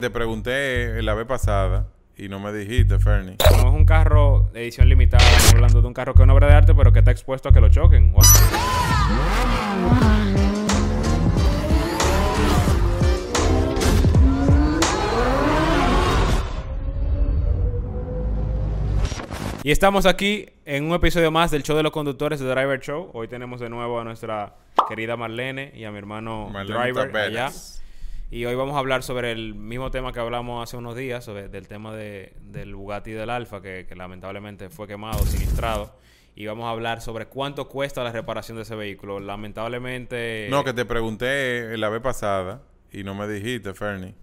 Te pregunté la vez pasada y no me dijiste, Fernie. Como es un carro de edición limitada, estamos hablando de un carro que es una obra de arte, pero que está expuesto a que lo choquen. Y estamos aquí en un episodio más del show de los conductores de Driver Show. Hoy tenemos de nuevo a nuestra querida Marlene y a mi hermano Marlene Driver allá. Y hoy vamos a hablar sobre el mismo tema que hablamos hace unos días, sobre del tema de, del Bugatti del Alfa, que, que lamentablemente fue quemado, sinistrado. Y vamos a hablar sobre cuánto cuesta la reparación de ese vehículo. Lamentablemente... No, que te pregunté la vez pasada y no me dijiste, Fernie.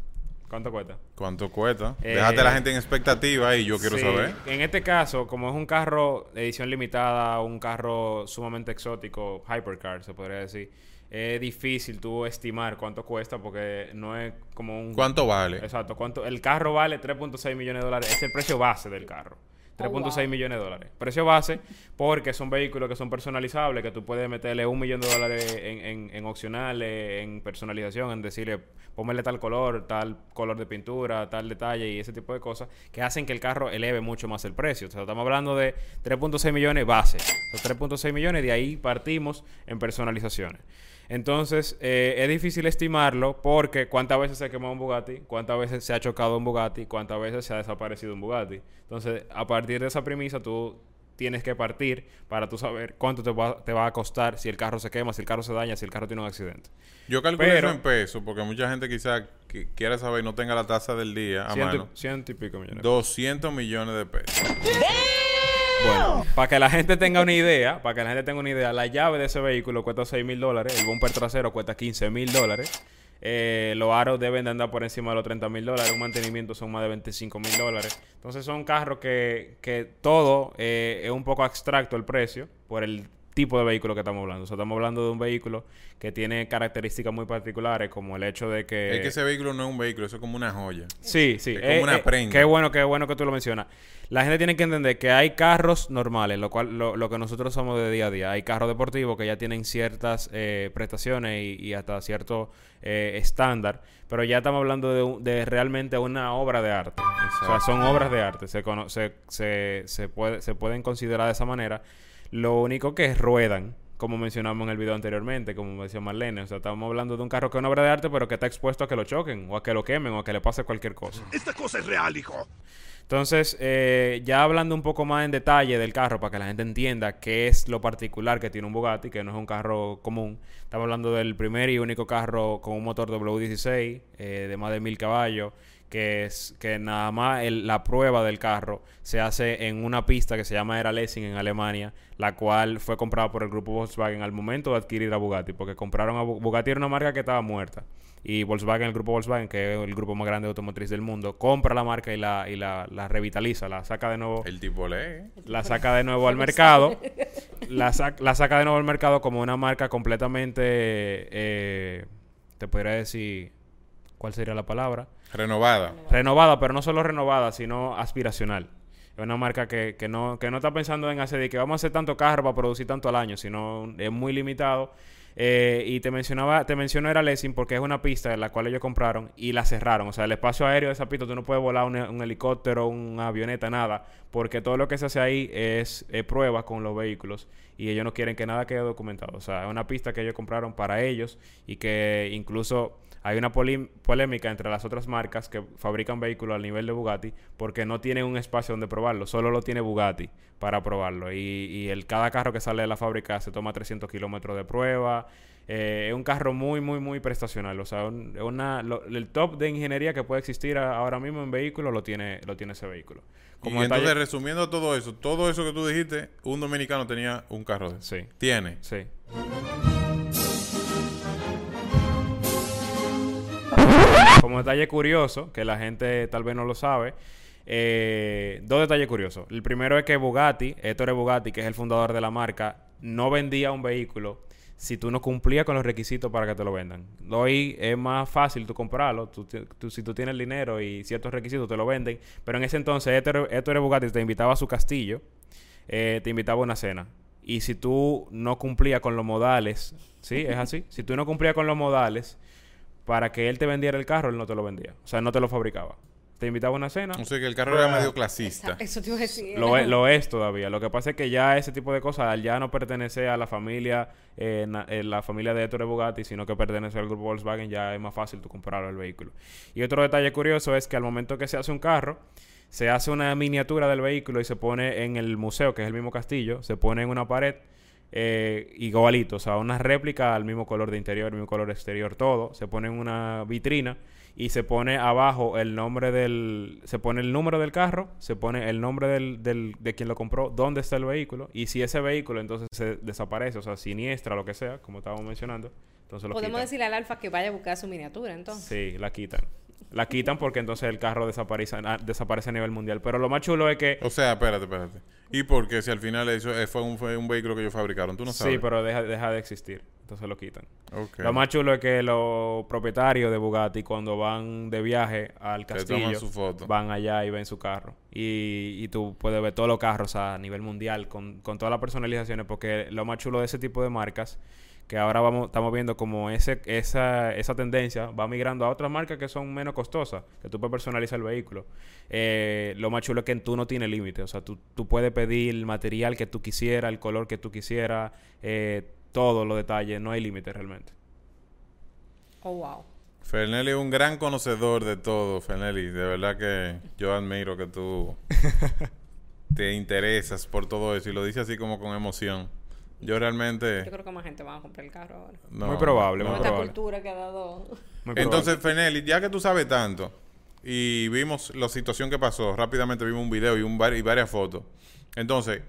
¿Cuánto cuesta? ¿Cuánto cuesta? Eh, Déjate a la gente en expectativa y yo quiero Sí, saber. En este caso, como es un carro de edición limitada, un carro sumamente exótico, hypercar, se podría decir, es difícil tú estimar cuánto cuesta porque no es como un... ¿Cuánto vale? Exacto. ¿Cuánto? El carro vale 3.6 millones de dólares. Es el precio base del carro. 3.6 millones de dólares. Precio base porque son vehículos que son personalizables, que tú puedes meterle un millón de dólares en, en, en opcionales, en personalización, en decirle, póngale tal color, tal color de pintura, tal detalle y ese tipo de cosas, que hacen que el carro eleve mucho más el precio. O sea, estamos hablando de 3.6 millones base. Los 3.6 millones, de ahí partimos en personalizaciones. Entonces, eh, es difícil estimarlo porque cuántas veces se ha quemado un Bugatti, cuántas veces se ha chocado un Bugatti, cuántas veces se ha desaparecido un Bugatti. Entonces, a partir de esa premisa, tú tienes que partir para tú saber cuánto te va, te va a costar si el carro se quema, si el carro se daña, si el carro tiene un accidente. Yo calculo Pero- eso en pesos porque mucha gente quizá que quiera saber y no tenga la tasa del día a Ciento, mano. ciento y pico millones. 200 millones de pesos. Bueno, para que la gente tenga una idea, para que la gente tenga una idea, la llave de ese vehículo cuesta 6 mil dólares, el bumper trasero cuesta 15 mil dólares, eh, los aros deben de andar por encima de los 30 mil dólares, un mantenimiento son más de 25 mil dólares. Entonces son carros que, que todo eh, es un poco abstracto el precio por el tipo de vehículo que estamos hablando. O sea, estamos hablando de un vehículo que tiene características muy particulares, como el hecho de que... es que ese vehículo no es un vehículo, eso es como una joya. Sí, sí. Es como una prenda. Qué bueno, qué bueno que tú lo mencionas. La gente tiene que entender que hay carros normales, lo cual lo, lo que nosotros somos de día a día. Hay carros deportivos que ya tienen ciertas eh, prestaciones y, y hasta cierto eh, estándar, pero ya estamos hablando de, un- de realmente una obra de arte. O sea, son obras de arte. Se, cono- se, se, se, puede, se pueden considerar de esa manera. Lo único que ruedan, como mencionamos en el video anteriormente, como decía Marlene. O sea, estamos hablando de un carro que es una obra de arte, pero que está expuesto a que lo choquen, o a que lo quemen, o a que le pase cualquier cosa. Esta cosa es real, hijo. Entonces, eh, ya hablando un poco más en detalle del carro, para que la gente entienda qué es lo particular que tiene un Bugatti, que no es un carro común. Estamos hablando del primer y único carro con un motor W16 eh, de más de mil caballos, que es que nada más el- la prueba del carro se hace en una pista que se llama Era Lessing en Alemania, la cual fue comprada por el grupo Volkswagen al momento de adquirir a Bugatti, porque compraron a Bu- Bugatti era una marca que estaba muerta. Y Volkswagen, el grupo Volkswagen, que es el grupo más grande de automotriz del mundo, compra la marca y la, y la, la revitaliza, la saca de nuevo El tipo lee. la saca de nuevo al mercado. La, sac- la saca de nuevo al mercado como una marca completamente, eh, te podría decir, ¿cuál sería la palabra? Renovada. Renovada, pero no solo renovada, sino aspiracional. Es una marca que, que no, que no está pensando en hacer de que vamos a hacer tanto carro para producir tanto al año, sino es muy limitado. Eh, y te mencionaba, te menciono era Lessing porque es una pista en la cual ellos compraron y la cerraron. O sea, el espacio aéreo de esa pista tú no puedes volar un, helicóptero, una avioneta, nada, porque todo lo que se hace ahí es, pruebas con los vehículos y ellos no quieren que nada quede documentado. O sea, es una pista que ellos compraron para ellos y que incluso hay una polémica entre las otras marcas que fabrican vehículos al nivel de Bugatti porque no tienen un espacio donde probarlo, solo lo tiene Bugatti para probarlo. Y, y el, cada carro que sale de la fábrica se toma 300 kilómetros de prueba. Eh, es un carro muy, muy, muy prestacional. O sea, un- una, lo- el top de ingeniería que puede existir a- ahora mismo en vehículos lo tiene, lo tiene ese vehículo. y detalle- entonces, resumiendo todo eso, todo eso que tú dijiste, un dominicano tenía un carro de Sí. Tiene. Sí. Como detalle curioso, que la gente tal vez no lo sabe, eh, dos detalles curiosos. El primero es que Bugatti, Ettore Bugatti, que es el fundador de la marca, no vendía un vehículo si tú no cumplías con los requisitos para que te lo vendan. Hoy es más fácil tú comprarlo, tú, si tú tienes el dinero y ciertos requisitos te lo venden, pero en ese entonces Ettore, Ettore Bugatti te invitaba a su castillo, eh, te invitaba a una cena. Y si tú no cumplías con los modales, ¿sí? Es así. Si tú no cumplías con los modales, para que él te vendiera el carro, él no te lo vendía. O sea, no te lo fabricaba. Te invitaba a una cena. O sea, que el carro era medio clasista. Eso te iba a decir. Lo es, lo es todavía. Lo que pasa es que ya ese tipo de cosas al ya no pertenece a la familia, eh, na- eh, la familia de Ettore Bugatti, sino que pertenece al grupo Volkswagen, ya es más fácil tú comprar el vehículo. Y otro detalle curioso es que al momento que se hace un carro, se hace una miniatura del vehículo y se pone en el museo, que es el mismo castillo, se pone en una pared eh, igualito, o sea, una réplica al mismo color de interior, mismo color exterior, todo. Se pone en una vitrina y se pone abajo el nombre del... Se pone el número del carro, se pone el nombre del, del- de quien lo compró, dónde está el vehículo y si ese vehículo entonces se desaparece, o sea, siniestra, lo que sea, como estábamos mencionando, entonces lo Podemos quitan. decirle al alfa que vaya a buscar su miniatura, entonces. Sí, la quitan. La quitan porque entonces el carro desaparece, a- desaparece a nivel mundial. Pero lo más chulo es que... O sea, espérate, espérate. ¿Y por qué si al final eso eh, fue, un, fue un vehículo que ellos fabricaron? Tú no sabes. Sí, pero deja, deja de existir. Entonces lo quitan. Lo más chulo es que los propietarios de Bugatti, cuando van de viaje al castillo, toman su foto. van allá y ven su carro. Y, y tú puedes ver todos los carros a nivel mundial con, con todas las personalizaciones, porque lo más chulo de ese tipo de marcas, que ahora vamos estamos viendo como ese, esa, esa tendencia va migrando a otras marcas que son menos costosas, que tú puedes personalizar el vehículo. Eh, lo más chulo es que tú no tienes límite, o sea, tú, tú puedes pedir el material que tú quisieras, el color que tú quisieras, eh, todos los detalles, no hay límite realmente. Oh, wow. Fernelli es un gran conocedor de todo, Fernelli. De verdad que yo admiro que tú te interesas por todo eso y lo dices así como con emoción. Yo realmente... Yo creo que más gente va a comprar el carro ahora. no, Muy probable, no. muy Con esta probable. cultura que ha dado. Muy probable. Entonces, Fernelli, ya que tú sabes tanto y vimos la situación que pasó, rápidamente vimos un video y, un y varias fotos. Entonces,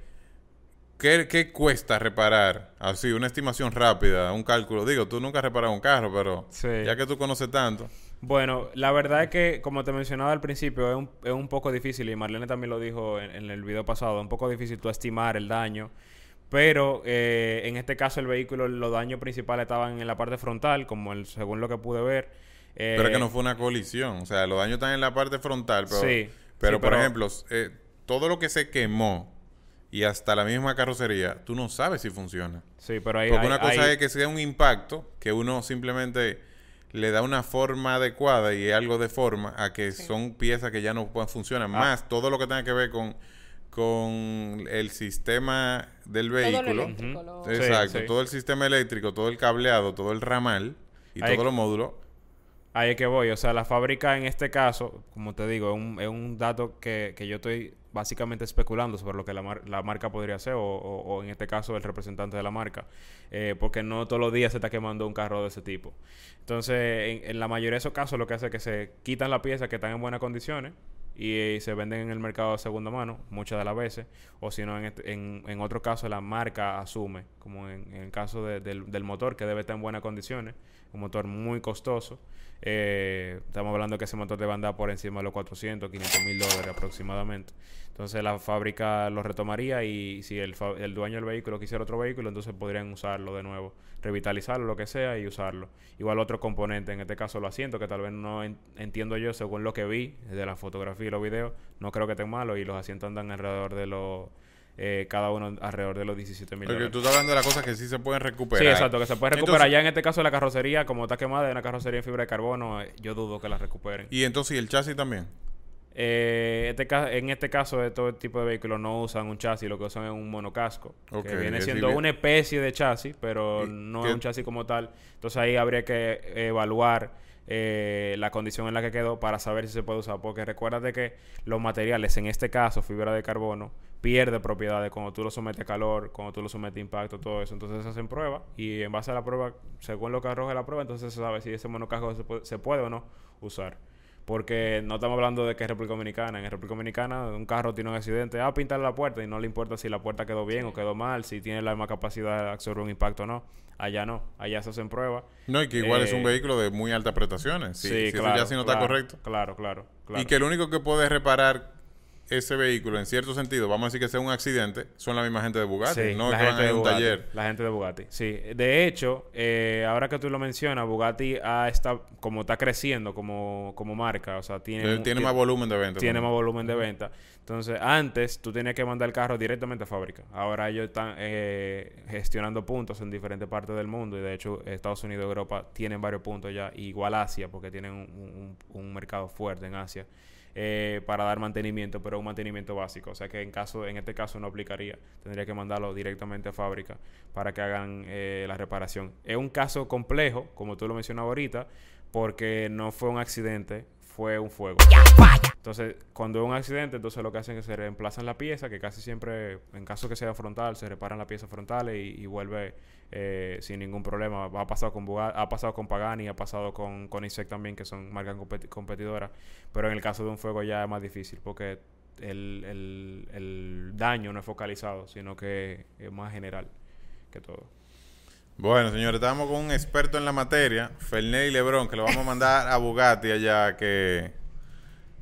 ¿qué, qué cuesta reparar? Así, una estimación rápida, un cálculo. Digo, tú nunca has reparado un carro, pero Sí. ya que tú conoces tanto. Bueno, la verdad es que, como te mencionaba al principio, es un, es un poco difícil, y Marlene también lo dijo en, en el video pasado, es un poco difícil tú estimar el daño, pero eh, en este caso el vehículo, los daños principales estaban en la parte frontal, como el, según lo que pude ver. Eh, Pero es que no fue una colisión. O sea, los daños están en la parte frontal. Pero, Sí, pero sí, por pero- ejemplo, eh, todo lo que se quemó y hasta la misma carrocería, tú no sabes si funciona. Sí, pero ahí... Porque hay- una cosa hay- es que sea un impacto, que uno simplemente le da una forma adecuada y algo de forma a que son piezas que ya no pueden funcionar. Ah. Más todo lo que tenga que ver con, con el sistema del Todo lo vehículo. lo- Sí, Exacto, sí. todo el sistema eléctrico, todo el cableado, todo el ramal y Ahí- todos los módulos. Ahí es que voy. O sea, la fábrica en este caso, como te digo, es un, es un dato que, que yo estoy básicamente especulando sobre lo que la, mar- la marca podría hacer o, o- o en este caso el representante de la marca. Eh, porque no todos los días se está quemando un carro de ese tipo. Entonces, en, en la mayoría de esos casos lo que hace es que se quitan las piezas que están en buenas condiciones y, eh, se venden en el mercado de segunda mano muchas de las veces. O si no, en, este- en, en otro caso la marca asume, como en, el caso de- del, del motor que debe estar en buenas condiciones, un motor muy costoso. Eh, estamos hablando que ese motor debe andar por encima de los 400, 500 mil dólares aproximadamente. Entonces la fábrica lo retomaría y si el, el dueño del vehículo quisiera otro vehículo, entonces podrían usarlo de nuevo, revitalizarlo, lo que sea, y usarlo. Igual otro componente, en este caso los asientos, que tal vez no en- entiendo yo según lo que vi de la fotografía y los videos, no creo que estén malos y los asientos andan alrededor de los, eh, cada uno alrededor de los 17 mil Porque tú estás hablando de las cosas que sí se pueden recuperar. Sí, exacto, que se puede recuperar. Entonces- ya en este caso la carrocería, como está quemada, es una carrocería en fibra de carbono, eh, yo dudo que la recuperen. Y entonces, ¿y el chasis también? Eh, este en este caso, de todo tipo de vehículos no usan un chasis, lo que usan es un monocasco. Que viene siendo una especie de chasis, pero ¿Y no qué- es un chasis como tal. Entonces ahí habría que evaluar eh, la condición en la que quedó para saber si se puede usar. Porque recuérdate que los materiales, en este caso, fibra de carbono, pierde propiedades cuando tú lo sometes a calor, cuando tú lo sometes a impacto, todo eso. Entonces se hacen pruebas y en base a la prueba, según lo que arroje la prueba, entonces se sabe si ese monocasco se puede, se puede o no usar. Porque no estamos hablando de que es República Dominicana. En República Dominicana un carro tiene un accidente, ah, pintarle la puerta y no le importa si la puerta quedó bien o quedó mal, si tiene la misma capacidad de absorber un impacto o no. Allá no, allá se hacen pruebas. No, y que igual es un Eh, vehículo de muy altas prestaciones. Si, Sí, si eso claro. ya sí no está claro, correcto. Claro, claro, claro. Y que el único que puede reparar ese vehículo, en cierto sentido, vamos a decir que sea un accidente, son la misma gente de Bugatti, Sí, no la que gente de a un Bugatti, taller. La gente de Bugatti, sí. De hecho, eh, ahora que tú lo mencionas, Bugatti ha está, como está creciendo como, como marca, o sea, tiene, mu- tiene ti- más volumen de venta. tiene más volumen de venta. Entonces, antes tú tenías que mandar el carro directamente a fábrica. Ahora ellos están eh, gestionando puntos en diferentes partes del mundo y de hecho Estados Unidos y Europa tienen varios puntos ya, igual Asia, porque tienen un, un- un mercado fuerte en Asia. Eh, para dar mantenimiento, pero un mantenimiento básico. O sea que en caso, en este caso no aplicaría. Tendría que mandarlo directamente a fábrica para que hagan eh, la reparación. Es un caso complejo, como tú lo mencionabas ahorita, porque no fue un accidente, fue un fuego. Entonces, cuando es un accidente, entonces lo que hacen es que se reemplazan la pieza, que casi siempre, en caso que sea frontal, se reparan las piezas frontales y, y vuelve eh, sin ningún problema. Ha pasado con Bugatti, ha pasado con Pagani, ha pasado con, con Isaac también, que son marcas competi- competidoras. Pero en el caso de un fuego ya es más difícil, porque el, el- el daño no es focalizado, sino que es más general que todo. Bueno, señores, estamos con un experto en la materia, Fernet y Lebron, que lo vamos a mandar a Bugatti allá a que,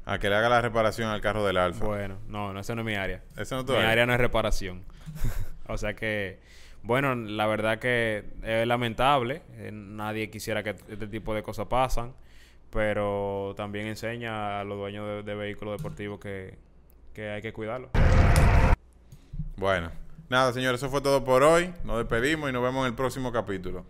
a que le haga la reparación al carro del Alfa. Bueno, no, no, esa no es mi área. No es tu Mi área. área no es reparación. o sea que, bueno, la verdad que es lamentable. eh, nadie quisiera que este tipo de cosas pasan. Pero también enseña a los dueños de, de vehículos deportivos que, que hay que cuidarlo. Bueno, nada, señores, eso fue todo por hoy. Nos despedimos y nos vemos en el próximo capítulo.